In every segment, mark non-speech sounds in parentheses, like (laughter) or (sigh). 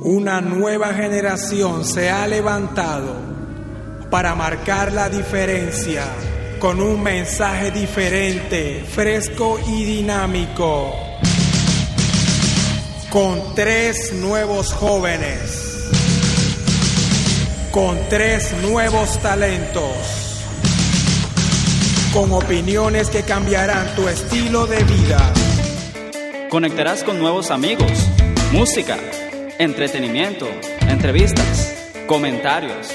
Una nueva generación se ha levantado para marcar la diferencia con un mensaje diferente, fresco y dinámico. Con tres nuevos jóvenes. Con tres nuevos talentos. Con opiniones que cambiarán tu estilo de vida. Conectarás con nuevos amigos, música, entretenimiento, entrevistas, comentarios.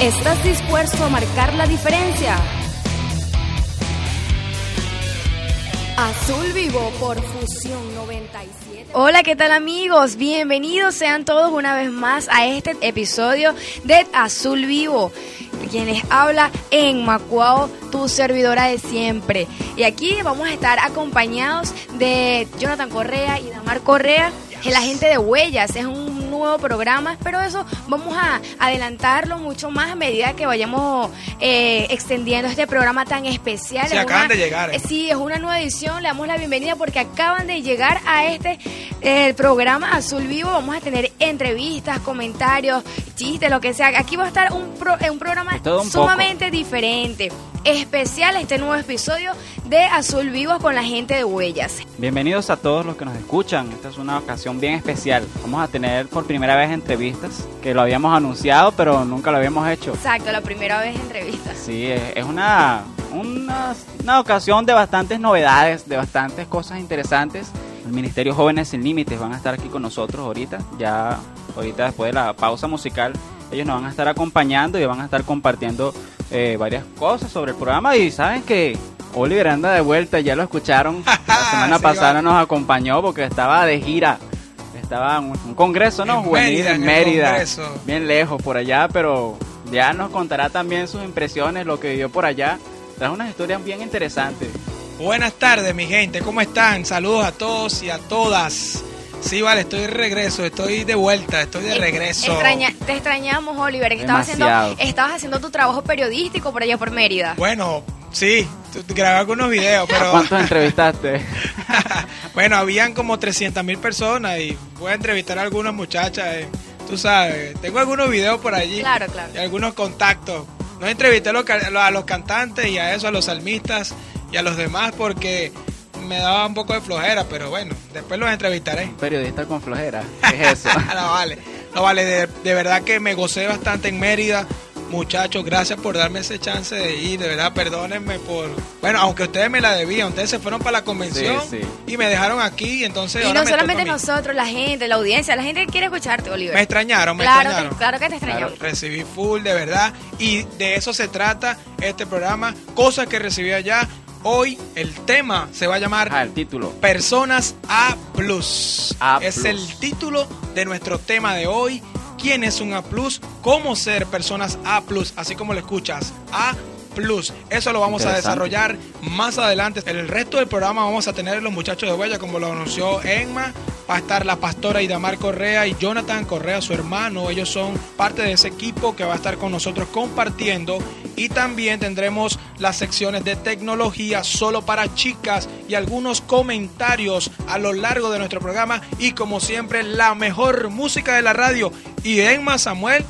¿Estás dispuesto a marcar la diferencia? Azul Vivo por Fusión 97. Hola, ¿qué tal amigos? Bienvenidos sean todos una vez más a este episodio de Azul Vivo. Quienes habla en Macuao, tu servidora de siempre. Y aquí vamos a estar acompañados de Jonathan Correa y Damar Correa, el agente de huellas. Es un nuevo programa, pero eso vamos a adelantarlo mucho más a medida que vayamos eh, extendiendo este programa tan especial. Se acaban de llegar. Eh, sí, es una nueva edición, le damos la bienvenida porque acaban de llegar a este el programa Azul Vivo. Vamos a tener entrevistas, comentarios, chistes, lo que sea. Aquí va a estar un, pro, un programa un sumamente diferente especial este nuevo episodio de Azul Vivo con la gente de Huellas. Bienvenidos a todos los que nos escuchan. Esta es una ocasión bien especial. Vamos a tener por primera vez entrevistas, que lo habíamos anunciado, pero nunca lo habíamos hecho. Exacto, la primera vez entrevistas. Sí, es una, una, una ocasión de bastantes novedades, de bastantes cosas interesantes. El Ministerio Jóvenes Sin Límites van a estar aquí con nosotros ahorita, ya ahorita después de la pausa musical. Ellos nos van a estar acompañando y van a estar compartiendo eh, varias cosas sobre el programa y saben que Oliver anda de vuelta, ya lo escucharon. (laughs) La semana Sí, pasada nos acompañó porque estaba de gira. Estaba en un, congreso, ¿no? En Juvenil Mérida, en Mérida. Bien lejos por allá, pero ya nos contará también sus impresiones, lo que vivió por allá. Trae unas historias bien interesantes. Buenas tardes, mi gente, ¿cómo están? Saludos a todos y a todas. Sí, vale, estoy de regreso, estoy de vuelta, estoy de regreso. Extraña- te extrañamos, Oliver, que estabas haciendo, estabas haciendo tu trabajo periodístico por allá por Mérida. Bueno, sí, grabé algunos videos, ¿A pero... cuántos (laughs) entrevistaste? bueno, habían como 300 mil personas y voy a entrevistar a algunas muchachas. eh. Tú sabes, tengo algunos videos por allí. Claro, claro. Y algunos contactos. No entrevisté a los, a los cantantes y a eso, a los salmistas y a los demás porque me daba un poco de flojera, pero bueno, después los entrevistaré. Periodista con flojera. (laughs) ¿Qué es eso? (laughs) no vale, no vale, de, de verdad que me gocé bastante en Mérida. Muchachos, gracias por darme ese chance de ir, de verdad, perdónenme por... Bueno, aunque ustedes me la debían, ustedes se fueron para la convención Sí, sí. y me dejaron aquí, entonces... Y ahora no me solamente nosotros, la gente, la audiencia, la gente quiere escucharte, Oliver. Me extrañaron, me claro, extrañaron. que, claro que te extrañamos. Recibí full, de verdad, y de eso se trata este programa, cosas que recibí allá. Hoy el tema se va a llamar Ah, el título. Personas A+. A+. Es el título de nuestro tema de hoy. ¿Quién es un A+, cómo ser personas A+, así como lo escuchas, A+. Eso lo vamos a desarrollar más adelante. En el resto del programa vamos a tener los muchachos de Huella, como lo anunció Enma. Va a estar la pastora Idamar Correa y Jonathan Correa, su hermano. Ellos son parte de ese equipo que va a estar con nosotros compartiendo. Y también tendremos las secciones de tecnología solo para chicas y algunos comentarios a lo largo de nuestro programa. Y como siempre, la mejor música de la radio. Y Enma Samuel,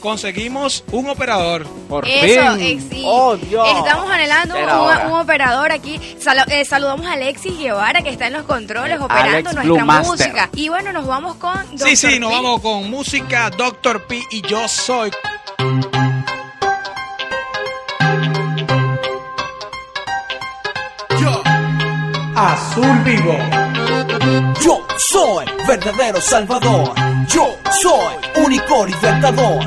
conseguimos un operador. Por Eso, fin. eh, sí. Oh, Dios. Estamos anhelando un, operador aquí. Sal- eh, saludamos a Alexis Guevara, que está en los controles, El operando Alex nuestra Blue Master. música. Y bueno, nos vamos con. Sí, sí, nos vamos con música Doctor P y yo soy. Azul Vivo. Yo soy verdadero salvador. Yo soy único libertador.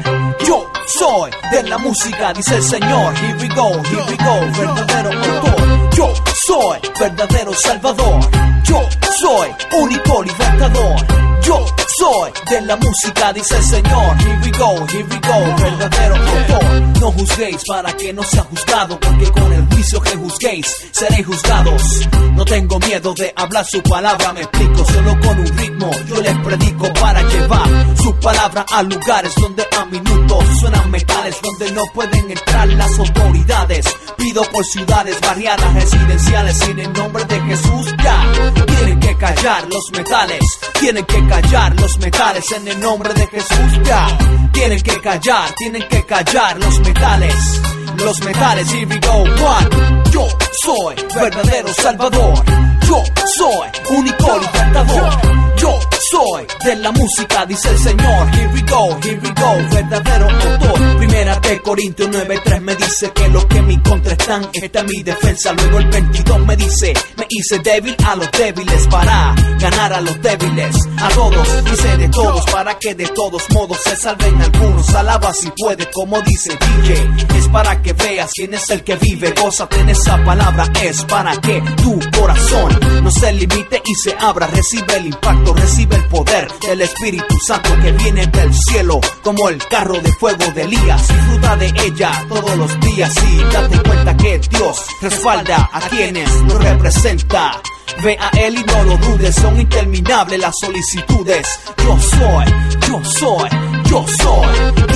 Yo soy de la música, dice el Señor. Here we go, here we go, verdadero autor. Yo soy verdadero salvador. Yo soy único libertador. Yo soy de la música, dice el Señor. Here we go, here we go, verdadero autor. No juzguéis para que no sea juzgado, porque con el juicio que juzguéis seréis juzgados. No tengo miedo de hablar su palabra, me explico solo con un ritmo. Yo les predico para llevar su palabra a lugares donde a minutos suenan metales, donde no pueden entrar las autoridades. Pido por ciudades, barriadas, residenciales. Sin el nombre de Jesús ya tienen que callar los metales. Tienen que callar los metales en el nombre de Jesús ya. Tienen que callar, tienen que callar los metales. Los metales, here we go, one. Yo soy verdadero salvador. Yo soy único libertador. Yo soy de la música, dice el Señor. Here we go, here we go, verdadero autor. Primera de Corintios 9:3 me dice que lo que mi contra están, esta es mi defensa. Luego el 22 me dice, me hice débil a los débiles para ganar a los débiles. A todos, hice de todos para que de todos modos se salven algunos. Alaba si puede, como dice DJ. Es para que veas quién es el que vive, gózate en esa palabra. Es para que tu corazón no se limite y se abra. Recibe el impacto, recibe el poder del Espíritu Santo que viene del cielo, como el carro de fuego de Elías. Disfruta de ella todos los días y date cuenta que Dios respalda a quienes lo representa. Ve a él y no lo dudes, son interminables las solicitudes. Yo soy, yo soy, yo soy,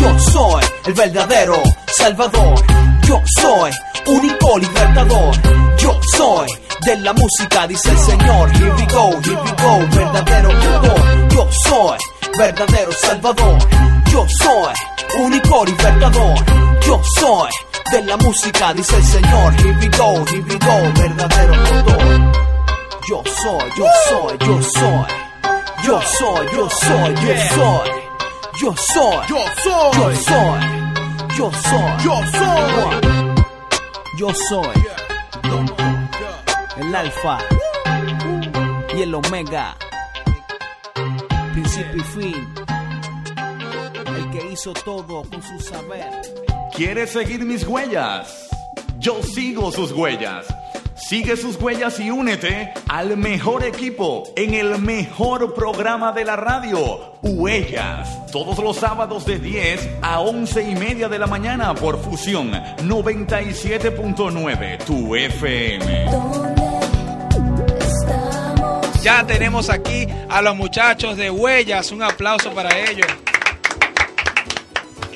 yo soy el verdadero Salvador. Yo soy único libertador. Yo soy de la música, dice el Señor. Here we go, here we go, verdadero autor. Yo soy verdadero Salvador. Yo soy único libertador. Yo soy de la música, dice el Señor. Here we go, here we go, verdadero autor. Yo soy, yo soy, yo soy. Yo soy, yo soy, yo soy. Yo soy, yo soy, yo soy. Yo soy, yo soy. Yo soy el alfa y el omega. Principio y fin. El que hizo todo con su saber. ¿Quieres seguir mis huellas? Yo sigo sus huellas. Sigue sus huellas y únete al mejor equipo en el mejor programa de la radio, Huellas. Todos los sábados de 10 a 11 y media de la mañana por Fusión 97.9, tu FM. Ya tenemos aquí a los muchachos de Huellas. Un aplauso para ellos.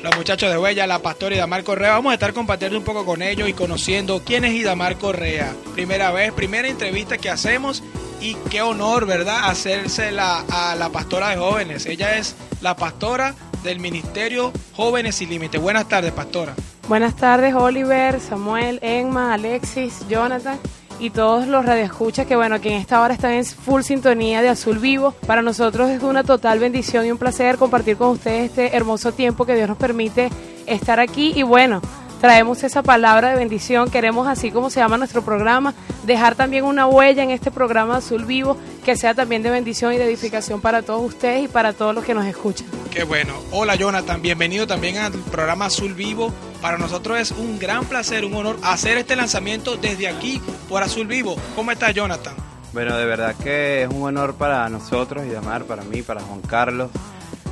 Los muchachos de Huellas, la pastora Idamar Correa. Vamos a estar compartiendo un poco con ellos y conociendo quién es Idamar Correa. Primera vez, primera entrevista que hacemos y qué honor, ¿verdad? Hacérsela a la pastora de jóvenes. Ella es la pastora del Ministerio Jóvenes Sin Límite. Buenas tardes, pastora. Buenas tardes, Oliver, Samuel, Emma, Alexis, Jonathan y todos los radioescuchas que, bueno, que en esta hora están en full sintonía de Azul Vivo. Para nosotros es una total bendición y un placer compartir con ustedes este hermoso tiempo que Dios nos permite estar aquí. Y bueno, traemos esa palabra de bendición. Queremos, así como se llama nuestro programa, dejar también una huella en este programa Azul Vivo que sea también de bendición y de edificación para todos ustedes y para todos los que nos escuchan. Qué bueno. Hola Jonathan, bienvenido también al programa Azul Vivo. Para nosotros es un gran placer, un honor hacer este lanzamiento desde aquí por Azul Vivo. ¿Cómo estás Jonathan? Bueno, de verdad que es un honor para nosotros y Damar, para mí, para Juan Carlos,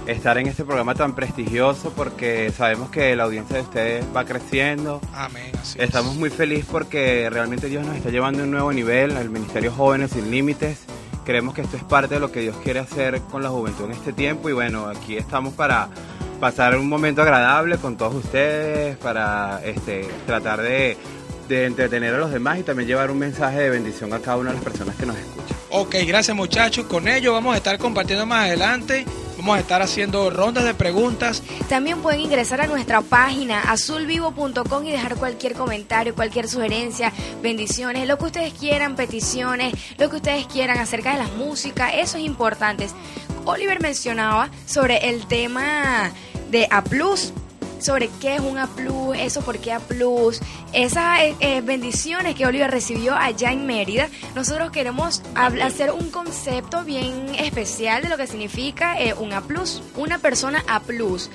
estar en este programa tan prestigioso porque sabemos que la audiencia de ustedes va creciendo. Amén. Así es. Estamos muy felices porque realmente Dios nos está llevando a un nuevo nivel, el Ministerio Jóvenes Sin Límites. Creemos que esto es parte de lo que Dios quiere hacer con la juventud en este tiempo y bueno, aquí estamos para pasar un momento agradable con todos ustedes, para este, tratar de, de entretener a los demás y también llevar un mensaje de bendición a cada una de las personas que nos escuchan. Ok, gracias muchachos. Con ello vamos a estar compartiendo más adelante. Vamos a estar haciendo rondas de preguntas. También pueden ingresar a nuestra página azulvivo.com y dejar cualquier comentario, cualquier sugerencia, bendiciones, lo que ustedes quieran, peticiones, lo que ustedes quieran acerca de las músicas, eso es importante. Oliver mencionaba sobre el tema de A Plus, sobre qué es un A Plus, eso por qué A Plus, esas eh, eh, bendiciones que Oliver recibió allá en Mérida. Nosotros queremos hacer un concepto bien especial de lo que significa eh, un A Plus, una persona A Plus.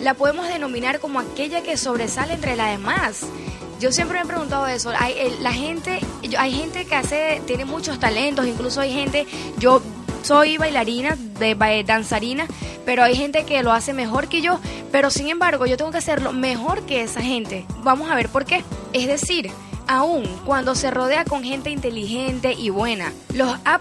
La podemos denominar como aquella que sobresale entre las demás. Yo siempre me he preguntado eso. Hay, la gente, hay gente que hace, tiene muchos talentos, incluso hay gente, yo soy bailarina, ba- danzarina, pero hay gente que lo hace mejor que yo, pero sin embargo yo tengo que hacerlo mejor que esa gente. Vamos a ver por qué. Es decir, aún cuando se rodea con gente inteligente y buena, los A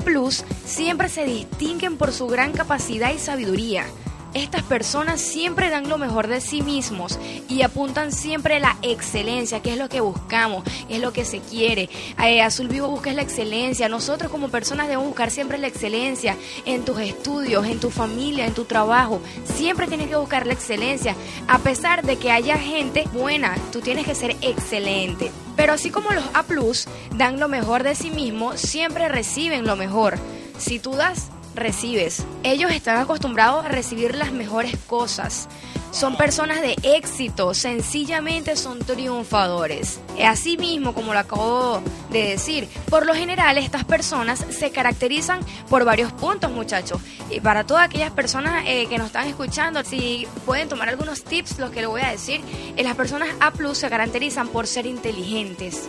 siempre se distinguen por su gran capacidad y sabiduría. Estas personas siempre dan lo mejor de sí mismos y apuntan siempre a la excelencia, que es lo que buscamos, es lo que se quiere. Eh, Azul Vivo busca la excelencia. Nosotros como personas debemos buscar siempre la excelencia en tus estudios, en tu familia, en tu trabajo. Siempre tienes que buscar la excelencia. A pesar de que haya gente buena, tú tienes que ser excelente. Pero así como los A dan lo mejor de sí mismos, siempre reciben lo mejor. Si tú das, recibes. Ellos están acostumbrados a recibir las mejores cosas. Son personas de éxito, sencillamente son triunfadores. Así mismo, como lo acabo de decir, por lo general estas personas se caracterizan por varios puntos, muchachos. Y para todas aquellas personas eh, que nos están escuchando, si pueden tomar algunos tips, los que les voy a decir, eh, las personas A se caracterizan por ser inteligentes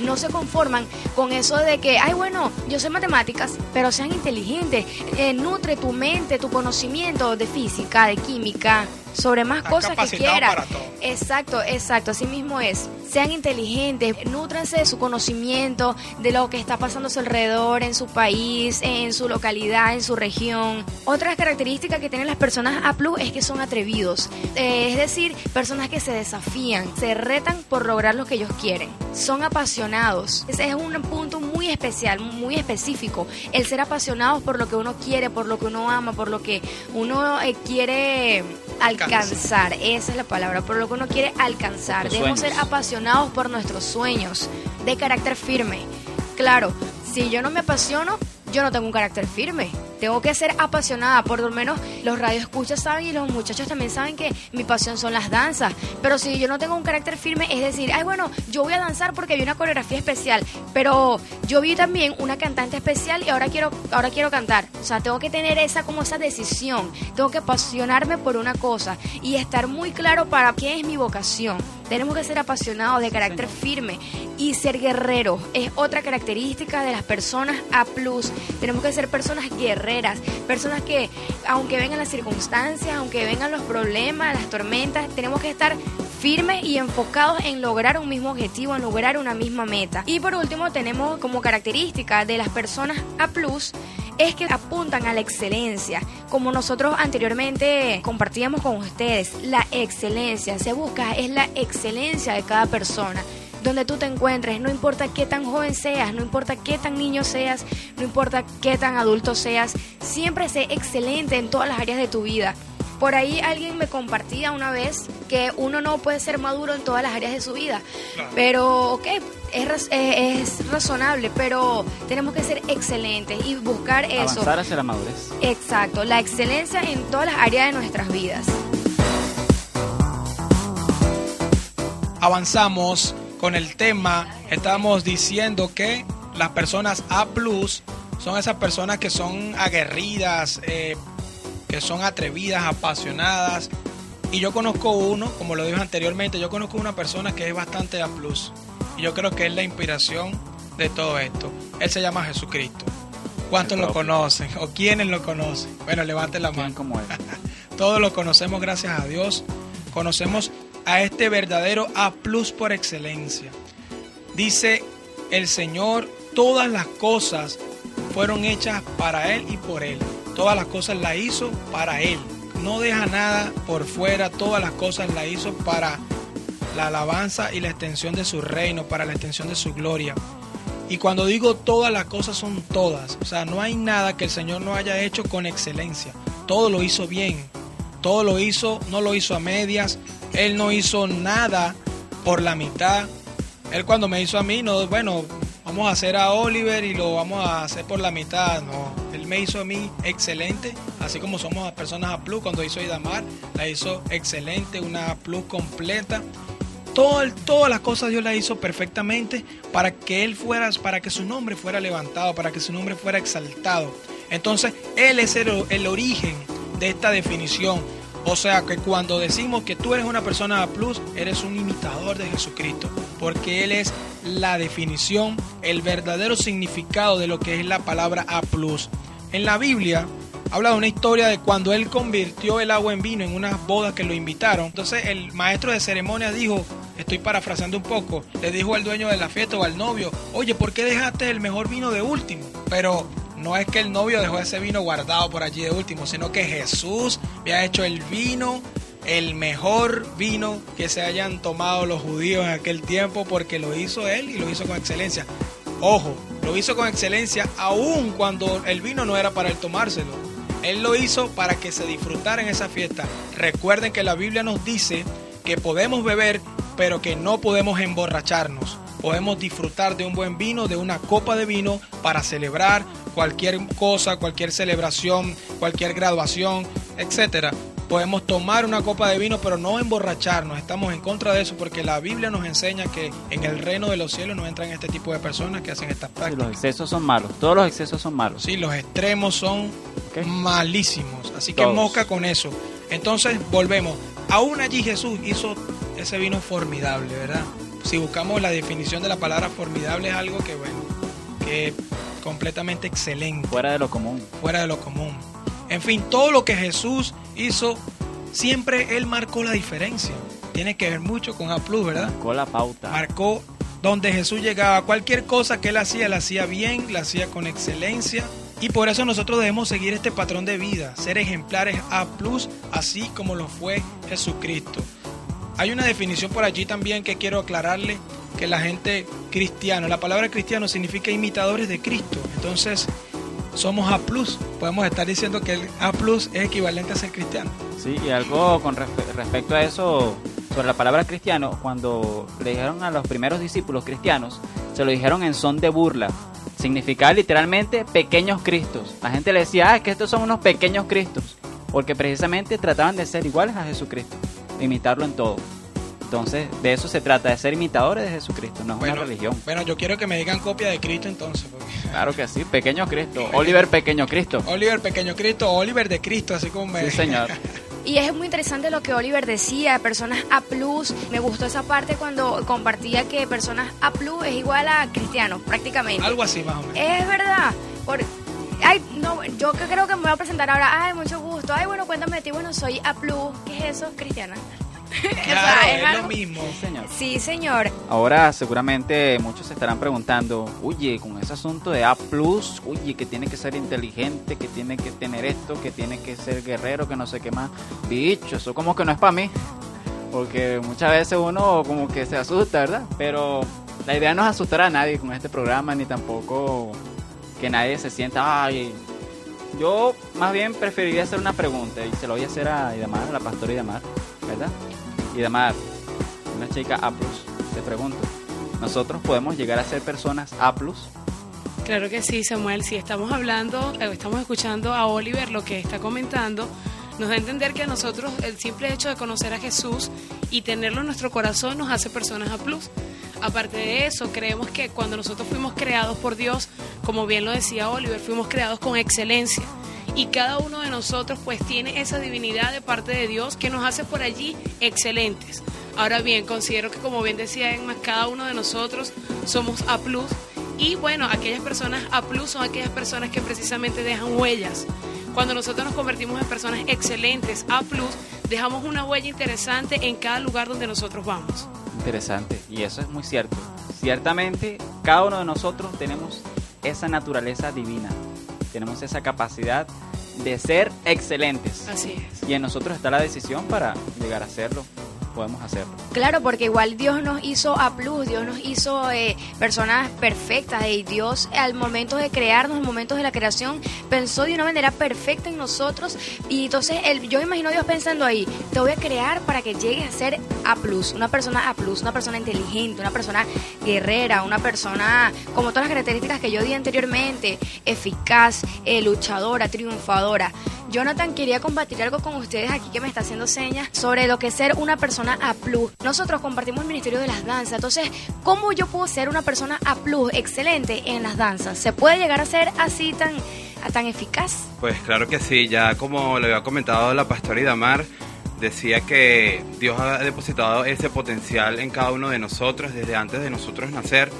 no se conforman con eso de que, ay, bueno, yo sé matemáticas, pero sean inteligentes, eh, nutre tu mente, tu conocimiento de física, de química, sobre más cosas que quieras. Exacto, exacto, así mismo es. Sean inteligentes, nútranse de su conocimiento, de lo que está pasando a su alrededor, en su país, en su localidad, en su región. Otras características que tienen las personas A es que son atrevidos, eh, es decir, personas que se desafían, se retan por lograr lo que ellos quieren. Son apasionados. Ese es un punto muy especial, muy específico. El ser apasionados por lo que uno quiere, por lo que uno ama, por lo que uno eh, quiere alcanzar. Esa es la palabra, por lo que uno quiere alcanzar. Debemos ser apasionados por nuestros sueños, de carácter firme. Claro, si yo no me apasiono, yo no tengo un carácter firme. Tengo que ser apasionada, por lo menos los radioescuchas saben y los muchachos también saben que mi pasión son las danzas. Pero si yo no tengo un carácter firme, es decir, ay, bueno, yo voy a danzar porque vi una coreografía especial, pero yo vi también una cantante especial y ahora quiero, ahora quiero cantar. O sea, tengo que tener esa como esa decisión, tengo que apasionarme por una cosa y estar muy claro para qué es mi vocación. Tenemos que ser apasionados, de carácter firme y ser guerreros. Es otra característica de las personas A. Tenemos que ser personas guerreras, personas que, aunque vengan las circunstancias, aunque vengan los problemas, las tormentas, tenemos que estar firmes y enfocados en lograr un mismo objetivo, en lograr una misma meta. Y por último, tenemos como característica de las personas A es que apuntan a la excelencia. Como nosotros anteriormente compartíamos con ustedes, la excelencia se busca, es la excelencia de cada persona. Donde tú te encuentres, no importa qué tan joven seas, no importa qué tan niño seas, no importa qué tan adulto seas, siempre sé excelente en todas las áreas de tu vida. Por ahí alguien me compartía una vez que uno no puede ser maduro en todas las áreas de su vida. Pero, ok, es, es, razonable, pero tenemos que ser excelentes y buscar eso. Avanzar hacia la madurez. Exacto, la excelencia en todas las áreas de nuestras vidas. Avanzamos con el tema. Estamos diciendo que las personas A son esas personas que son aguerridas, eh, que son atrevidas, apasionadas. Y yo conozco uno, como lo dije anteriormente, yo conozco una persona que es bastante A plus. Y yo creo que es la inspiración de todo esto. Él se llama Jesucristo. ¿Cuántos lo conocen? ¿O quiénes lo conocen? Bueno, levanten la mano. Como él? (laughs) Todos lo conocemos gracias a Dios. Conocemos a este verdadero A plus por excelencia. Dice el Señor, todas las cosas fueron hechas para Él y por Él todas las cosas las hizo para Él. No deja nada por fuera, todas las cosas las hizo para la alabanza y la extensión de su reino, para la extensión de su gloria. Y cuando digo todas las cosas son todas, o sea, no hay nada que el Señor no haya hecho con excelencia. Todo lo hizo bien, todo lo hizo, no lo hizo a medias, Él no hizo nada por la mitad. Él cuando me hizo a mí, no, bueno, vamos a hacer a Oliver y lo vamos a hacer por la mitad, no me hizo a mí excelente, así como somos personas a plus, cuando hizo Idamar, la hizo excelente, una plus completa. Todo, todas las cosas Dios las hizo perfectamente para que Él fuera, para que su nombre fuera levantado, para que su nombre fuera exaltado. Entonces, Él es el origen de esta definición. O sea que cuando decimos que tú eres una persona A plus, eres un imitador de Jesucristo, porque Él es la definición, el verdadero significado de lo que es la palabra A plus. En la Biblia habla de una historia de cuando él convirtió el agua en vino en unas bodas que lo invitaron. Entonces el maestro de ceremonia dijo, estoy parafraseando un poco, le dijo al dueño de la fiesta o al novio, oye, ¿por qué dejaste el mejor vino de último? Pero no es que el novio dejó ese vino guardado por allí de último, sino que Jesús había hecho el vino, el mejor vino que se hayan tomado los judíos en aquel tiempo, porque lo hizo él y lo hizo con excelencia. Ojo, lo hizo con excelencia aún cuando el vino no era para él tomárselo. Él lo hizo para que se disfrutara en esa fiesta. Recuerden que la Biblia nos dice que podemos beber, pero que no podemos emborracharnos. Podemos disfrutar de un buen vino, de una copa de vino para celebrar cualquier cosa, cualquier celebración, cualquier graduación, etcétera. Podemos tomar una copa de vino, pero no emborracharnos. Estamos en contra de eso porque la Biblia nos enseña que en el reino de los cielos no entran este tipo de personas que hacen estas prácticas. los excesos son malos. Todos los excesos son malos. Sí, los extremos son malísimos. Así que Todos. mosca con eso. Entonces, volvemos. Aún allí Jesús hizo ese vino formidable, ¿verdad? Si buscamos la definición de la palabra formidable es algo que, bueno, que es completamente excelente, Fuera de lo común. fuera de lo común. En fin, todo lo que Jesús hizo, siempre Él marcó la diferencia. Tiene que ver mucho con A+, ¿verdad? Con la pauta. marcó donde Jesús llegaba. Cualquier cosa que él hacía, la hacía bien, la hacía con excelencia. Y por eso nosotros debemos seguir este patrón de vida, ser ejemplares A, así como lo fue Jesucristo. Hay una definición por allí también que quiero aclararle, que la gente cristiano, la palabra cristiano significa imitadores de Cristo. Entonces, somos A, podemos estar diciendo que el A es equivalente a ser cristiano. Sí, y algo con respe- respecto a eso, sobre la palabra cristiano, cuando le dijeron a los primeros discípulos cristianos, se lo dijeron en son de burla. Significaba literalmente pequeños cristos. La gente le decía, ah, es que estos son unos pequeños cristos. Porque precisamente trataban de ser iguales a Jesucristo, imitarlo en todo. Entonces, de eso se trata, de ser imitadores de Jesucristo, no es una religión. bueno, yo quiero que me digan copia de Cristo entonces. porque- Claro que sí, pequeño Cristo. Oliver Pequeño Cristo. Oliver Pequeño Cristo, Oliver de Cristo, así como me... Sí, señor. (laughs) Y es muy interesante lo que Oliver decía, personas A+, me gustó esa parte cuando compartía que personas A+, es igual a cristianos, prácticamente. Algo así más o menos. Es verdad. Por, ay, no, yo creo que me voy a presentar ahora. Ay, mucho gusto. Ay, bueno, cuéntame de ti. Bueno, soy A+. ¿Qué es eso? Cristiana. (laughs) O sea, Claro, es lo mismo. Sí, señor. Sí, señor. Ahora seguramente muchos se estarán preguntando, oye, con ese asunto de A+, oye, que tiene que ser inteligente, que tiene que tener esto, que tiene que ser guerrero, que no sé qué más. Bicho, eso como que no es para mí. Porque muchas veces uno como que se asusta, ¿verdad? Pero la idea no es asustar a nadie con este programa, ni tampoco que nadie se sienta, ay... Yo más bien preferiría hacer una pregunta y se lo voy a hacer a Idamar, a la pastora Idamar, ¿verdad? Idamar, una chica A+, te pregunto, ¿nosotros podemos llegar a ser personas A+. Claro que sí, Samuel. Si estamos hablando, eh, estamos escuchando a Oliver lo que está comentando, nos da a entender que a nosotros el simple hecho de conocer a Jesús y tenerlo en nuestro corazón nos hace personas a. Aparte de eso, creemos que cuando nosotros fuimos creados por Dios, como bien lo decía Oliver, fuimos creados con excelencia. Y cada uno de nosotros pues tiene esa divinidad de parte de Dios que nos hace por allí excelentes. Ahora bien, considero que como bien decía Emma, cada uno de nosotros somos A+, y bueno, aquellas personas A plus son aquellas personas que precisamente dejan huellas. Cuando nosotros nos convertimos en personas excelentes A plus, dejamos una huella interesante en cada lugar donde nosotros vamos. Interesante, y eso es muy cierto. Ciertamente, cada uno de nosotros tenemos esa naturaleza divina, tenemos esa capacidad de ser excelentes. Así es. Y en nosotros está la decisión para llegar a hacerlo, podemos hacerlo. Claro, porque igual Dios nos hizo a plus, Dios nos hizo eh, personas perfectas y Dios al momento de crearnos, al momento de la creación, pensó de una manera perfecta en nosotros y entonces el, yo imagino a Dios pensando ahí, te voy a crear para que llegues a ser a plus, una persona a plus, una persona inteligente, una persona guerrera, una persona como todas las características que yo di anteriormente, eficaz, eh, luchadora, triunfadora. Jonathan quería compartir algo con ustedes aquí que me está haciendo señas sobre lo que es ser una persona A+. Nosotros compartimos el Ministerio de las Danzas, entonces, ¿cómo yo puedo ser una persona A+, excelente en las danzas? ¿Se puede llegar a ser así tan, tan eficaz? Pues claro que sí, ya como le había comentado la pastora Idamar, decía que Dios ha depositado ese potencial en cada uno de nosotros desde antes de nosotros nacer,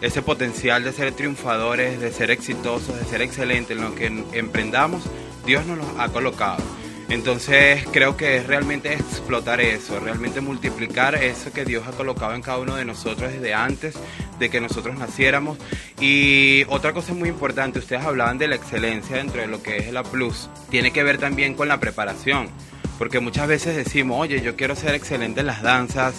ese potencial de ser triunfadores, de ser exitosos, de ser excelentes en lo que emprendamos, Dios nos lo ha colocado. Entonces creo que es realmente explotar eso, realmente multiplicar eso que Dios ha colocado en cada uno de nosotros desde antes de que nosotros naciéramos. Y otra cosa muy importante, ustedes hablaban de la excelencia dentro de lo que es la Plus, tiene que ver también con la preparación, porque muchas veces decimos, oye, yo quiero ser excelente en las danzas,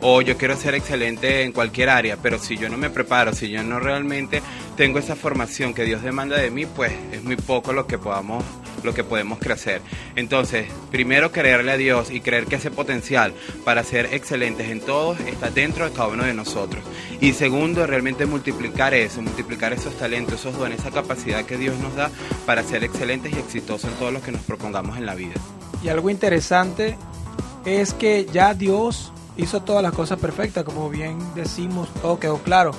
o yo quiero ser excelente en cualquier área, pero si yo no me preparo, si yo no realmente tengo esa formación que Dios demanda de mí, pues es muy poco lo que podamos lo que podemos crecer. Entonces, primero creerle a Dios y creer que ese potencial para ser excelentes en todos está dentro de cada uno de nosotros. Y segundo, realmente multiplicar eso, multiplicar esos talentos, esos dones, esa capacidad que Dios nos da para ser excelentes y exitosos en todo lo que nos propongamos en la vida. Y algo interesante es que ya Dios hizo todas las cosas perfectas, como bien decimos, todo quedó claro.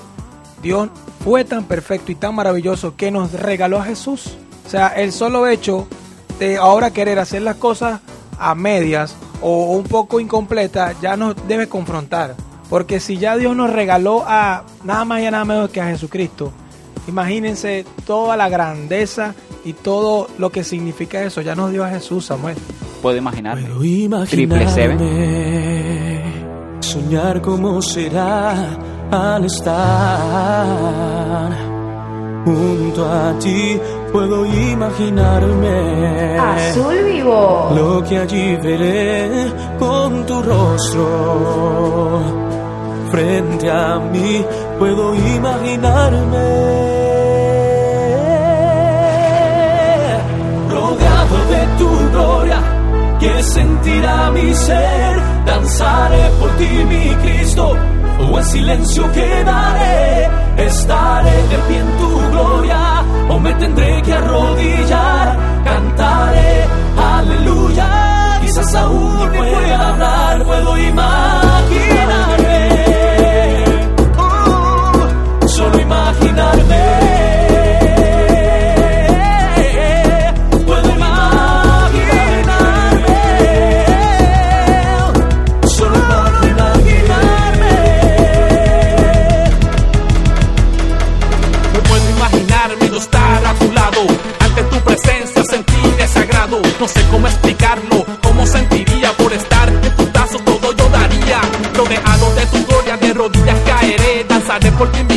Dios fue tan perfecto y tan maravilloso que nos regaló a Jesús. O sea, el solo hecho de ahora querer hacer las cosas a medias o un poco incompleta ya nos debe confrontar. Porque si ya Dios nos regaló a nada más y nada menos que a Jesucristo, imagínense toda la grandeza y todo lo que significa eso. Ya nos dio a Jesús, Samuel. Puedo imaginar. Triple Seven. Soñar cómo será al estar junto a ti. Puedo imaginarme Azul vivo. lo que allí veré con tu rostro frente a mí. Puedo imaginarme rodeado de tu gloria que sentirá mi ser. Danzaré por ti, mi Cristo, o en silencio quedaré. Estaré de pie en tu gloria, o me tendré que arrodillar. Cantaré, aleluya. Quizás aún no pueda hablar, puedo imaginarme. Oh, solo imaginarme. Caeré, danzaré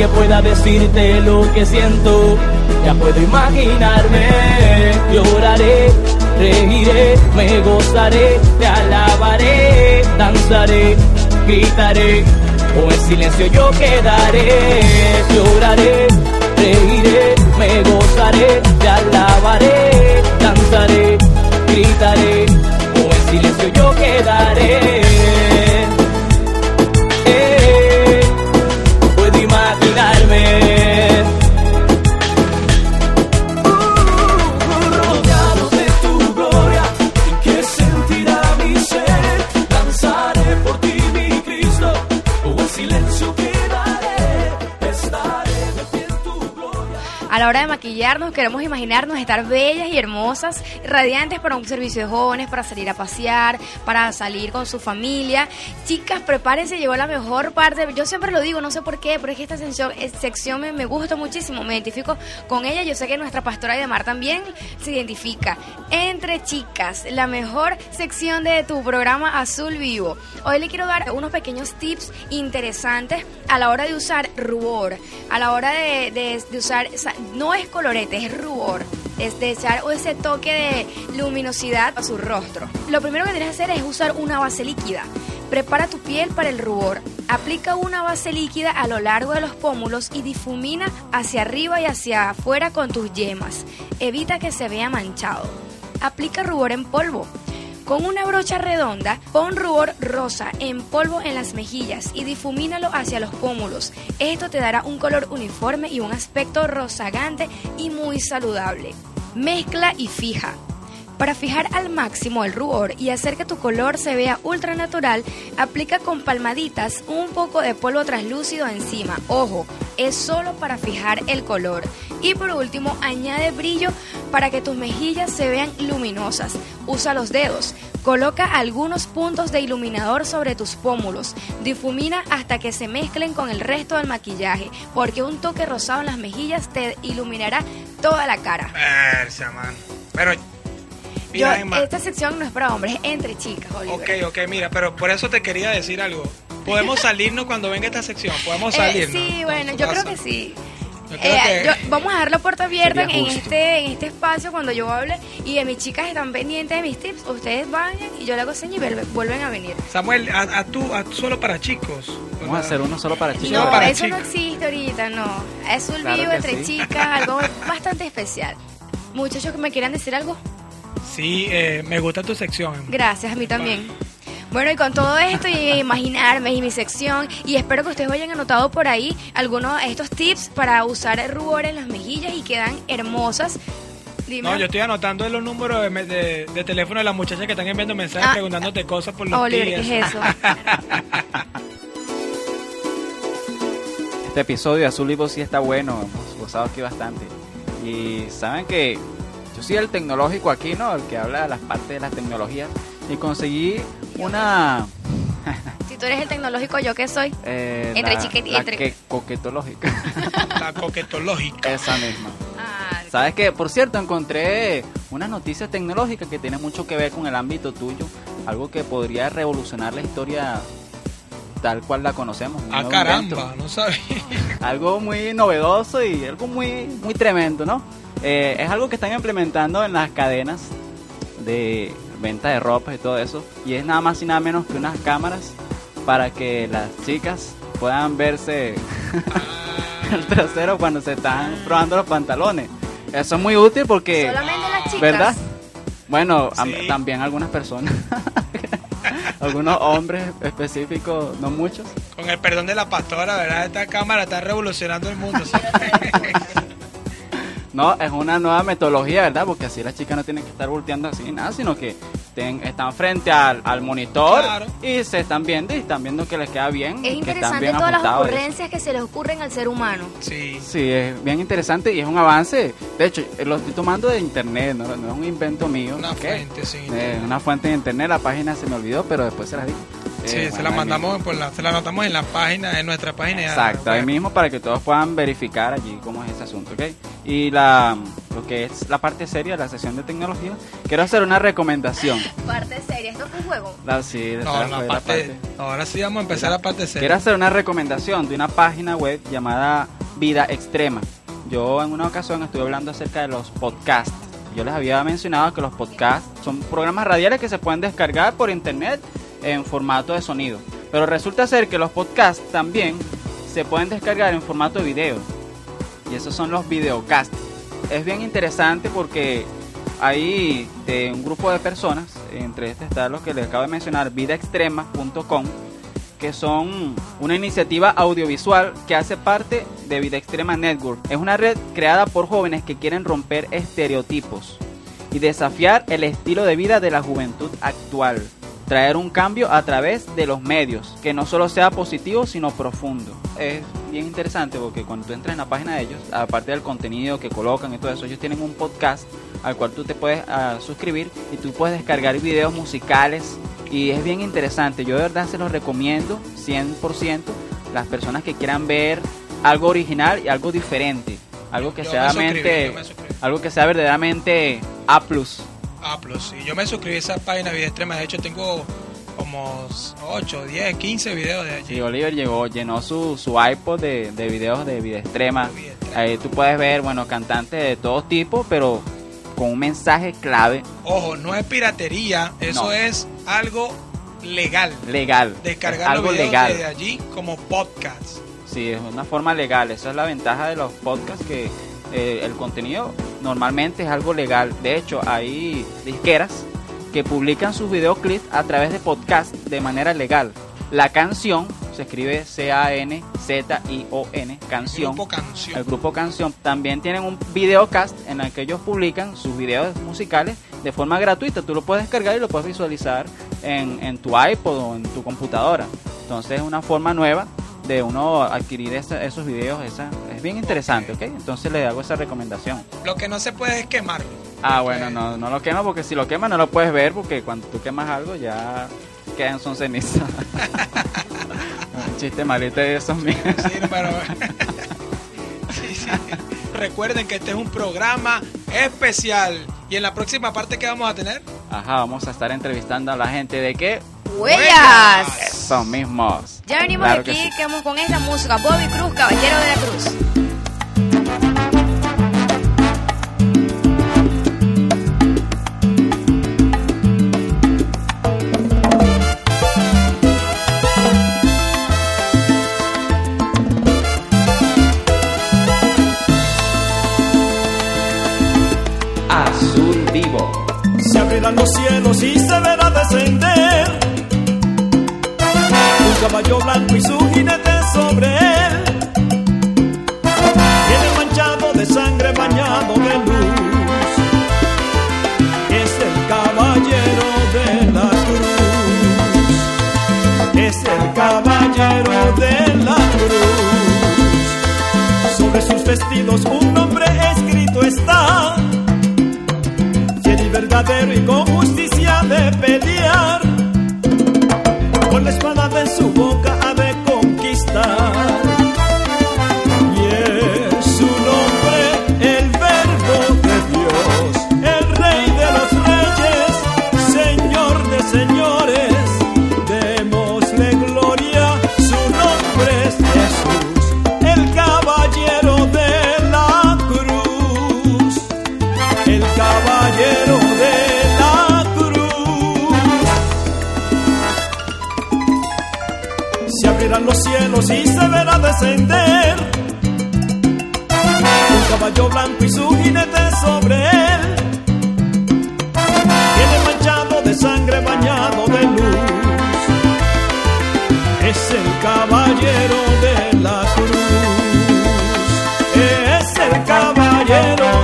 que pueda decirte lo que siento? Ya puedo imaginarme, lloraré, reiré, me gozaré, te alabaré, danzaré, gritaré, o en silencio yo quedaré, lloraré, reiré, me gozaré, te alabaré, danzaré, gritaré, o en silencio yo quedaré. La hora de maquillarnos queremos imaginarnos estar bellas y hermosas, radiantes para un servicio de jóvenes, para salir a pasear, para salir con su familia. Chicas, prepárense, llegó la mejor parte. Yo siempre lo digo, no sé por qué, pero es que esta sección, eh, sección me, me gusta muchísimo, me identifico con ella. Yo sé que nuestra pastora Aidemar también se identifica. Entre chicas, la mejor sección de tu programa Azul Vivo. Hoy le quiero dar unos pequeños tips interesantes a la hora de usar rubor, a la hora de, de- de usar sa- no es colorete, es rubor. Es de echar ese toque de luminosidad a su rostro. Lo primero que tienes que hacer es usar una base líquida. Prepara tu piel para el rubor. Aplica una base líquida a lo largo de los pómulos y difumina hacia arriba y hacia afuera con tus yemas. Evita que se vea manchado. Aplica rubor en polvo. Con una brocha redonda, pon rubor rosa en polvo en las mejillas y difumínalo hacia los pómulos. Esto te dará un color uniforme y un aspecto rozagante y muy saludable. Mezcla y fija. Para fijar al máximo el rubor y hacer que tu color se vea ultra natural, aplica con palmaditas un poco de polvo translúcido encima. Ojo, es solo para fijar el color. Y por último, añade brillo para que tus mejillas se vean luminosas. Usa los dedos. Coloca algunos puntos de iluminador sobre tus pómulos. Difumina hasta que se mezclen con el resto del maquillaje, porque un toque rosado en las mejillas te iluminará toda la cara. Pero Yo, Mira, Emma. esta sección no es para hombres, es entre chicas, Oliver. Ok, ok, mira, pero por eso te quería decir algo. Podemos (laughs) salirnos cuando venga esta sección. Podemos Eh, salirnos. sí, bueno, yo creo que sí. Yo creo Eh, que- yo- vamos a dar la puerta abierta en este, en este espacio cuando yo hable y de mis chicas están pendientes de mis tips. Ustedes vayan y yo le hago seña y vuelve- vuelven a venir. Samuel, a, a tú, a, solo para chicos. Vamos a hacer uno solo para chicos. No, para eso no existe ahorita, no. Es un Claro vivo entre sí. chicas, algo (laughs) bastante especial. Muchachos que me quieran decir algo, Sí, eh, me gusta tu sección. Gracias, a mí también. Bueno, y con todo esto y imaginarme y mi sección, y espero que ustedes hayan anotado por ahí algunos de estos tips para usar el rubor en las mejillas y quedan hermosas. Dime. No, yo estoy anotando los números de, de- de teléfono de las muchachas que están enviando mensajes Ah. preguntándote cosas por los Oliver. ¿qué es eso? (laughs) Este episodio de Azul Vivo sí está bueno, hemos gozado aquí bastante. Y saben que yo soy el tecnológico aquí, ¿no? El que habla de las partes de las tecnologías. Y conseguí una... (laughs) si tú eres el tecnológico, ¿yo qué soy? eh, Entre la, la entre- que coquetológica. (laughs) La coquetológica. Esa misma. Ah, ¿Sabes qué? Por cierto, encontré una noticia tecnológica que tiene mucho que ver con el ámbito tuyo. Algo que podría revolucionar la historia tal cual la conocemos. Ah, caramba, invento. no sabía. (laughs) algo muy novedoso y algo muy muy tremendo, ¿no? Eh, es algo que están implementando en las cadenas de venta de ropa y todo eso y es nada más y nada menos que unas cámaras para que las chicas puedan verse (laughs) el trasero cuando se están probando los pantalones. Eso es muy útil porque, solamente las chicas. ¿verdad? Bueno, Sí. también algunas personas, (laughs) algunos hombres específicos, no muchos. Con el perdón de la pastora, ¿verdad? Esta cámara está revolucionando el mundo. ¿sí? (laughs) No, es una nueva metodología, ¿verdad? Porque así las chicas no tienen que estar volteando así ni nada, sino que ten- están frente al, al monitor Claro. y se están viendo y están viendo que les queda bien. Es que están interesante bien todas las ocurrencias que se les ocurren al ser humano. Sí. Sí, es bien interesante y es un avance. De hecho, eh, lo estoy tomando de internet, no, no es un invento mío. Una fuente, sí. Eh, una fuente de internet, la página se me olvidó, pero después se las digo. Sí, Eh, se bueno, la mandamos, por la, se la anotamos en la página, en nuestra página. Exacto, ahí mismo para que todos puedan verificar allí cómo es ese asunto, ¿ok? Y la, lo que es la parte seria de la sesión de tecnología, quiero hacer una recomendación. (laughs) Parte seria, esto es un juego. La, sí, No, esa la fue parte, ahora sí vamos a empezar la parte Quiero seria. hacer una recomendación de una página web llamada Vida Extrema. Yo en una ocasión estuve hablando acerca de los podcasts. Yo les había mencionado que los podcasts son programas radiales que se pueden descargar por internet en formato de sonido. Pero resulta ser que los podcasts también se pueden descargar en formato de video. Y esos son los videocasts. Es bien interesante porque hay un grupo de personas, entre este está los que les acabo de mencionar, vidaextrema.com, que son una iniciativa audiovisual que hace parte de Vida Extrema Network. Es una red creada por jóvenes que quieren romper estereotipos y desafiar el estilo de vida de la juventud actual. Traer un cambio a través de los medios, que no solo sea positivo, sino profundo. Es bien interesante porque cuando tú entras en la página de ellos, aparte del contenido que colocan y todo eso, ellos tienen un podcast al cual tú te puedes ah, suscribir y tú puedes descargar videos musicales y es bien interesante. Yo de verdad se los recomiendo 100% las personas que quieran ver algo original y algo diferente, algo que Yo sea mente- algo que sea verdaderamente A+. Ah, plus, sí. Yo me suscribí a esa página Vida Extrema. De hecho, tengo como 8, 10, 15 videos de allí. Sí, Oliver llegó, llenó su, su iPod de, de videos de vida extrema. Ahí tú puedes ver, bueno, cantantes de todo tipo, pero con un mensaje clave. Ojo, no es piratería, eso No. es algo legal. Legal. Descargar Es algo los videos legal. desde allí como podcast. Sí, es una forma legal. Esa es la ventaja de los podcasts que eh, el contenido normalmente es algo legal. De hecho, hay disqueras que publican sus videoclips a través de podcast de manera legal. La canción se escribe C-A-N-Z-I-O-N, canción. Grupo Canción. El grupo Canción también tienen un videocast en el que ellos publican sus videos musicales de forma gratuita. Tú lo puedes descargar y lo puedes visualizar en, en tu iPod o en tu computadora. Entonces es una forma nueva de uno adquirir esa- esos videos. Esa, es bien interesante, ¿ok? Entonces le hago esa recomendación. Lo que no se puede es quemarlo. Ah, bueno, no, no lo quema porque si lo quemas no lo puedes ver porque cuando tú quemas algo ya quedan son cenizas. Un (laughs) Chiste malito de esos míos. Sí, pero... (laughs) Sí, sí. Recuerden que este es un programa especial. Y en la próxima parte que vamos a tener, Ajá, vamos a estar entrevistando a la gente de qué ¡Huellas! Esos mismos. Ya venimos Claro que aquí, sí. quedamos con esta música. Bobby Cruz, Caballero de la Cruz. Caballo blanco y su jinete sobre él. Viene manchado de sangre, bañado de luz. Es el caballero de la cruz. Es el caballero de la cruz. Sobre sus vestidos un nombre escrito está fiel verdadero y con justicia de pelear. Con la espada de su boca cielos y se verá descender un caballo blanco y su jinete sobre él. Viene manchado de sangre, bañado de luz. Es el caballero de la cruz. Es el caballero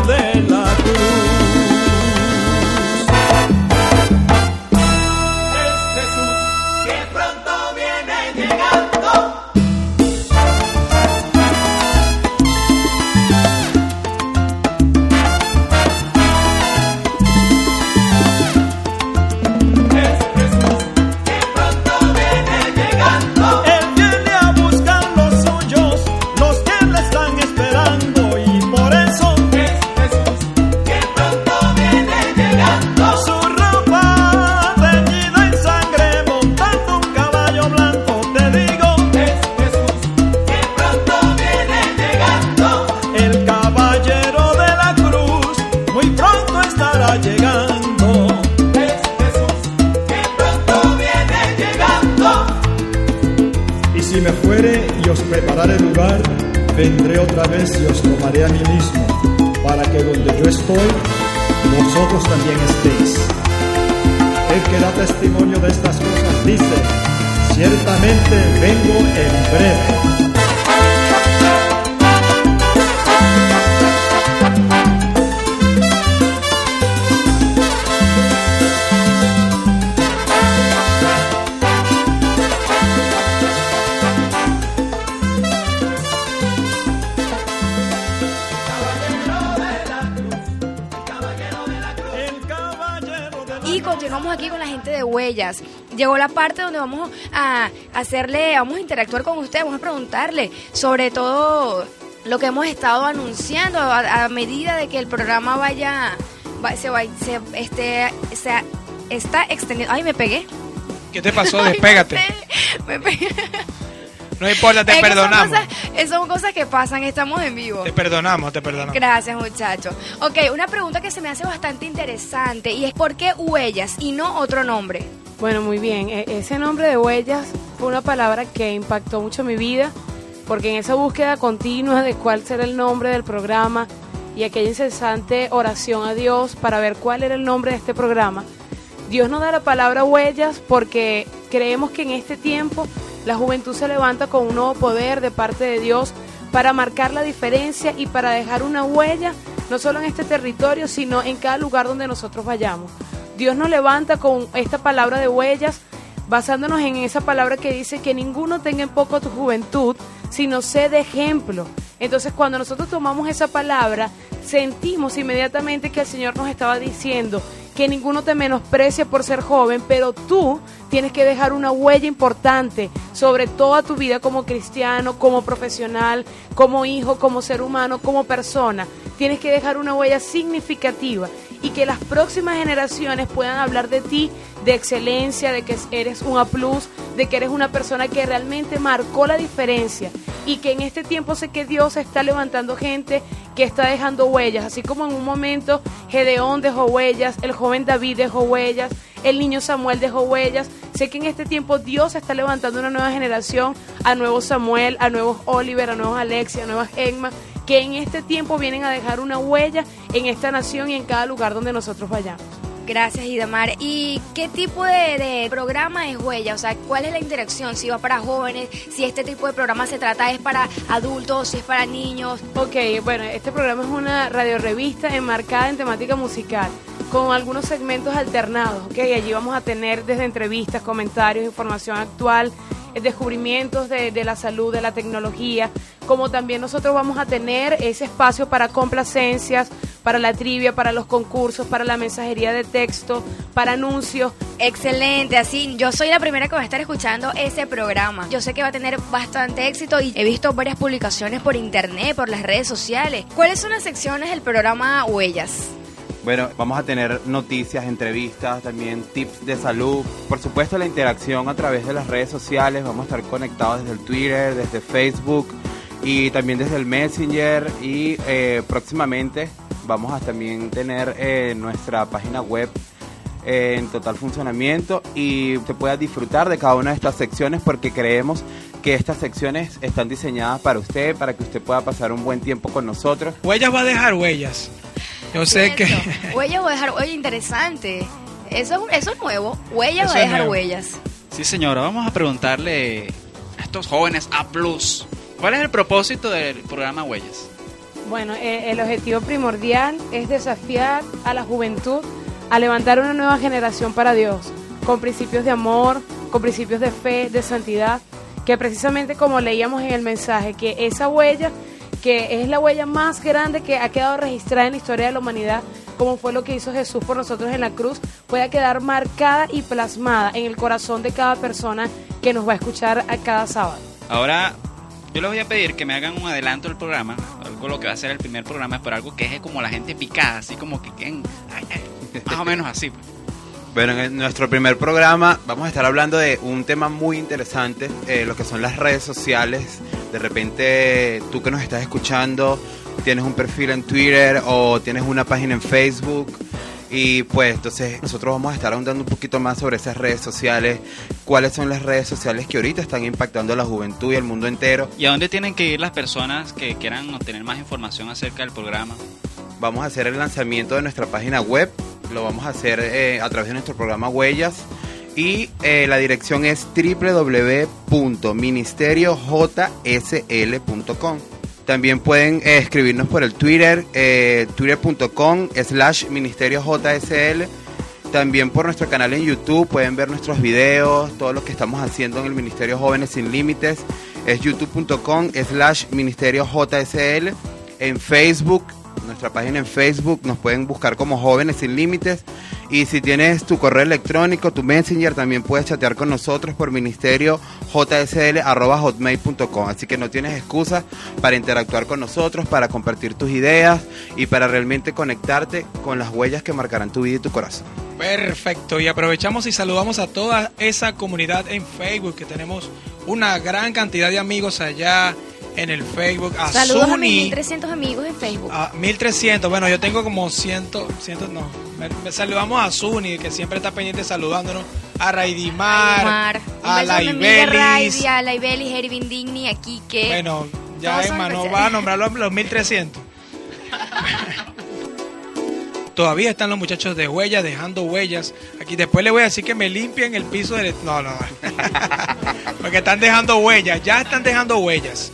vamos a hacerle, vamos a interactuar con usted, vamos a preguntarle sobre todo lo que hemos estado anunciando a, a medida de que el programa vaya, va- se va, se, este, se está extendiendo. Ay, me pegué. ¿Qué te pasó? (laughs) Despégate. Me pe- (laughs) No importa, te Es que son perdonamos. cosas- eh, Son cosas que pasan, estamos en vivo. Te perdonamos, te perdonamos. Gracias, muchachos. Ok, una pregunta que se me hace bastante interesante y es ¿por qué huellas y no otro nombre? Bueno, muy bien. E- ese nombre de huellas fue una palabra que impactó mucho mi vida, porque en esa búsqueda continua de cuál será el nombre del programa y aquella incesante oración a Dios para ver cuál era el nombre de este programa, Dios nos da la palabra huellas porque creemos que en este tiempo la juventud se levanta con un nuevo poder de parte de Dios para marcar la diferencia y para dejar una huella, no solo en este territorio, sino en cada lugar donde nosotros vayamos. Dios nos levanta con esta palabra de huellas, basándonos en esa palabra que dice que ninguno tenga en poco tu juventud, sino sé de ejemplo. Entonces cuando nosotros tomamos esa palabra, sentimos inmediatamente que el Señor nos estaba diciendo que ninguno te menosprecia por ser joven, pero tú tienes que dejar una huella importante sobre toda tu vida como cristiano, como profesional, como hijo, como ser humano, como persona. Tienes que dejar una huella significativa y que las próximas generaciones puedan hablar de ti de excelencia, de que eres un A+, de que eres una persona que realmente marcó la diferencia y que en este tiempo sé que Dios está levantando gente que está dejando huellas, así como en un momento Gedeón dejó huellas, el joven David dejó huellas, el niño Samuel dejó huellas. Sé que en este tiempo Dios está levantando una nueva generación, a nuevos Samuel, a nuevos Oliver, a nuevos Alexia, a nuevas Egma, que en este tiempo vienen a dejar una huella en esta nación y en cada lugar donde nosotros vayamos. Gracias, Idamar. ¿Y qué tipo de, de programa es Huella? O sea, ¿cuál es la interacción? Si va para jóvenes, si este tipo de programa se trata es para adultos, si es para niños. Ok, bueno, este programa es una radiorevista enmarcada en temática musical, con algunos segmentos alternados, ¿ok? Allí vamos a tener desde entrevistas, comentarios, información actual, eh, descubrimientos de, de la salud, de la tecnología, como también nosotros vamos a tener ese espacio para complacencias, para la trivia, para los concursos, para la mensajería de texto, para anuncios. Excelente, así yo soy la primera que va a estar escuchando ese programa. Yo sé que va a tener bastante éxito y he visto varias publicaciones por internet, por las redes sociales. ¿Cuáles son las secciones del programa Huellas? Bueno, vamos a tener noticias, entrevistas, también tips de salud. Por supuesto, la interacción a través de las redes sociales. Vamos a estar conectados desde el Twitter, desde Facebook y también desde el Messenger. Y eh, próximamente vamos a también tener eh, nuestra página web eh, en total funcionamiento y te puedas disfrutar de cada una de estas secciones porque creemos que estas secciones están diseñadas para usted, para que usted pueda pasar un buen tiempo con nosotros. Huellas va a dejar huellas. Yo sé que... Huellas a dejar, oye, interesante. Eso, es- eso es nuevo. Huellas Eso va a es dejar nuevo. huellas. Sí, señora, vamos a preguntarle a estos jóvenes A+, ¿cuál es el propósito del programa Huellas? Bueno, eh, el objetivo primordial es desafiar a la juventud a levantar una nueva generación para Dios, con principios de amor, con principios de fe, de santidad, que precisamente como leíamos en el mensaje, que esa huella, que es la huella más grande que ha quedado registrada en la historia de la humanidad, como fue lo que hizo Jesús por nosotros en la cruz, pueda quedar marcada y plasmada en el corazón de cada persona que nos va a escuchar a cada sábado. Ahora, yo les voy a pedir que me hagan un adelanto del programa, algo lo que va a ser el primer programa, pero algo que es como la gente picada, así como que ay, más o menos así. pues. Bueno, en nuestro primer programa vamos a estar hablando de un tema muy interesante, eh, lo que son las redes sociales. De repente, tú que nos estás escuchando, tienes un perfil en Twitter o tienes una página en Facebook. Y pues entonces nosotros vamos a estar ahondando un poquito más sobre esas redes sociales, cuáles son las redes sociales que ahorita están impactando a la juventud y al mundo entero. ¿Y a dónde tienen que ir las personas que quieran obtener más información acerca del programa? Vamos a hacer el lanzamiento de nuestra página web, lo vamos a hacer eh, a través de nuestro programa Huellas y eh, la dirección es www.ministeriojsl.com. También pueden eh, escribirnos por el Twitter, twitter.com slash ministeriojsl. También por nuestro canal en YouTube pueden ver nuestros videos, todo lo que estamos haciendo en el Ministerio Jóvenes Sin Límites. Es youtube.com slash ministeriojsl. En Facebook, nuestra página en Facebook, nos pueden buscar como Jóvenes Sin Límites. Y si tienes tu correo electrónico, tu Messenger, también puedes chatear con nosotros por ministerio hotmail.com. Así que no tienes excusa para interactuar con nosotros, para compartir tus ideas y para realmente conectarte con las huellas que marcarán tu vida y tu corazón. Perfecto, y aprovechamos y saludamos a toda esa comunidad en Facebook, que tenemos una gran cantidad de amigos allá en el Facebook. A Saludos a mis 1300 amigos en Facebook. A 1300, bueno, yo tengo como 100, 100 no. Me, saludamos a Suni, que siempre está pendiente saludándonos. A Raidimar, a la Ibelis. A la Ibelis, Ervin Digni, aquí que. Bueno, ya Emma no va a nombrar los, los 1300. (laughs) Todavía están los muchachos de huellas, dejando huellas. Aquí después le voy a decir que me limpien el piso del... No, no. (laughs) Porque están dejando huellas, ya están dejando huellas.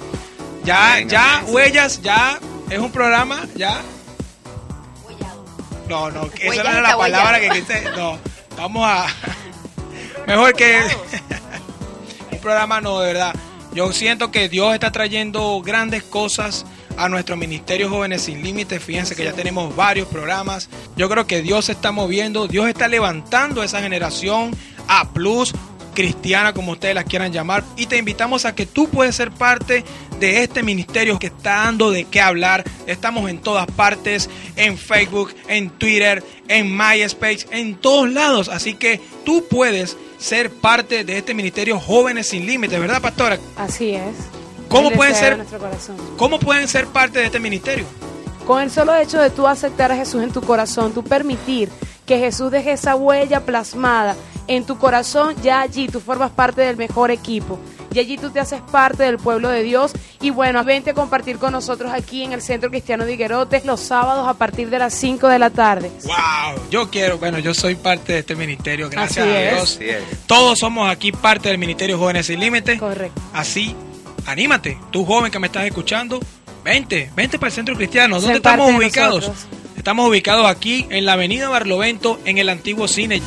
Ya, ya, huellas, ya es un programa, ya. No, no, esa no era la palabra que quise. No, vamos a. (laughs) Mejor que. (laughs) un programa no, de verdad. Yo siento que Dios está trayendo grandes cosas a nuestro Ministerio Jóvenes Sin Límites. Fíjense que ya tenemos varios programas. Yo creo que Dios se está moviendo, Dios está levantando esa generación A plus cristiana, como ustedes la quieran llamar, y te invitamos a que tú puedes ser parte de este ministerio que está dando de qué hablar. Estamos en todas partes, en Facebook, en Twitter, en MySpace, en todos lados, así que tú puedes ser parte de este ministerio Jóvenes sin Límites, ¿verdad, pastora? Así es. ¿Cómo pueden, ser, ¿Cómo pueden ser parte de este ministerio? Con el solo hecho de tú aceptar a Jesús en tu corazón, tú permitir que Jesús deje esa huella plasmada en tu corazón, ya allí tú formas parte del mejor equipo. Y allí tú te haces parte del pueblo de Dios. Y bueno, vente a compartir con nosotros aquí en el Centro Cristiano de Higuerotes los sábados a partir de las 5 de la tarde. ¡Wow! Yo quiero, bueno, yo soy parte de este ministerio, gracias a Dios. Todos somos aquí parte del Ministerio Jóvenes Sin Límites. Correcto. Así anímate, tú joven que me estás escuchando, vente, vente para el Centro Cristiano. ¿Dónde estamos ubicados? Estamos ubicados aquí en la Avenida Barlovento, en el antiguo cine.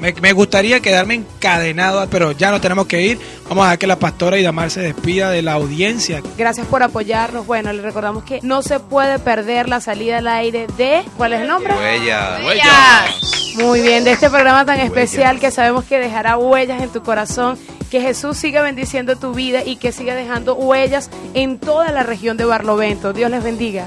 Me, gustaría quedarme encadenado, pero ya no tenemos que ir. Vamos a dejar que la pastora Idamar se despida de la audiencia. Gracias por apoyarnos. Bueno, le recordamos que no se puede perder la salida al aire de... ¿Cuál es el nombre? Huellas. Huellas. Muy bien, de este programa tan especial que sabemos que dejará huellas en tu corazón que Jesús siga bendiciendo tu vida y que siga dejando huellas en toda la región de Barlovento. Dios les bendiga.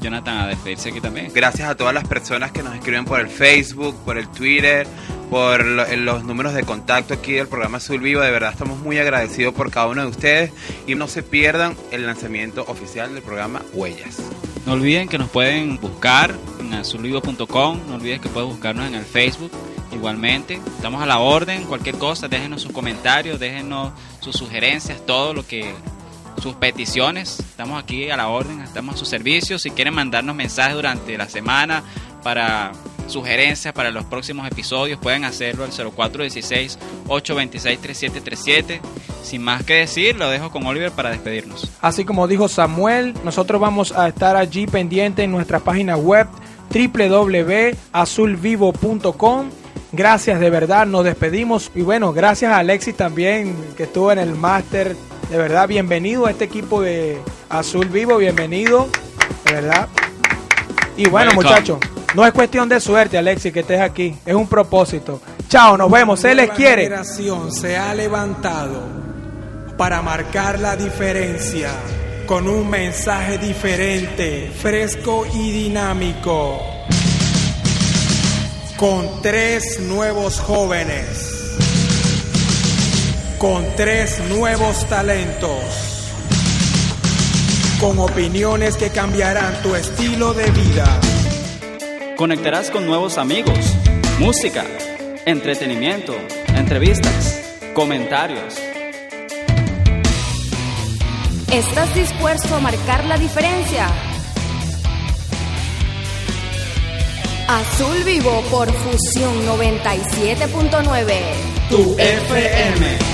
Jonathan, a despedirse aquí también. Gracias a todas las personas que nos escriben por el Facebook, por el Twitter, por los números de contacto aquí del programa Azul Vivo. De verdad estamos muy agradecidos por cada uno de ustedes y no se pierdan el lanzamiento oficial del programa Huellas. No olviden que nos pueden buscar en azulvivo.com, no olviden que pueden buscarnos en el Facebook Igualmente, estamos a la orden, cualquier cosa, déjenos sus comentarios, déjenos sus sugerencias, todo lo que sus peticiones, estamos aquí a la orden, estamos a su servicio, si quieren mandarnos mensajes durante la semana para sugerencias para los próximos episodios, pueden hacerlo al 0416-826-3737. Sin más que decir, lo dejo con Oliver para despedirnos. Así como dijo Samuel, nosotros vamos a estar allí pendiente en nuestra página web www.azulvivo.com Gracias, de verdad, nos despedimos. Y bueno, gracias a Alexis también, que estuvo en el máster. De verdad, bienvenido a este equipo de Azul Vivo, bienvenido, de verdad. Y bueno, muchachos, no es cuestión de suerte, Alexis, que estés aquí. Es un propósito. Chao, nos vemos. Se les quiere. generación se ha levantado para marcar la diferencia con un mensaje diferente, fresco y dinámico con tres nuevos jóvenes, con tres nuevos talentos, con opiniones que cambiarán tu estilo de vida. Conectarás con nuevos amigos, música, entretenimiento, entrevistas, comentarios. ¿Estás dispuesto a marcar la diferencia? Azul Vivo por Fusión 97.9. Tu FM.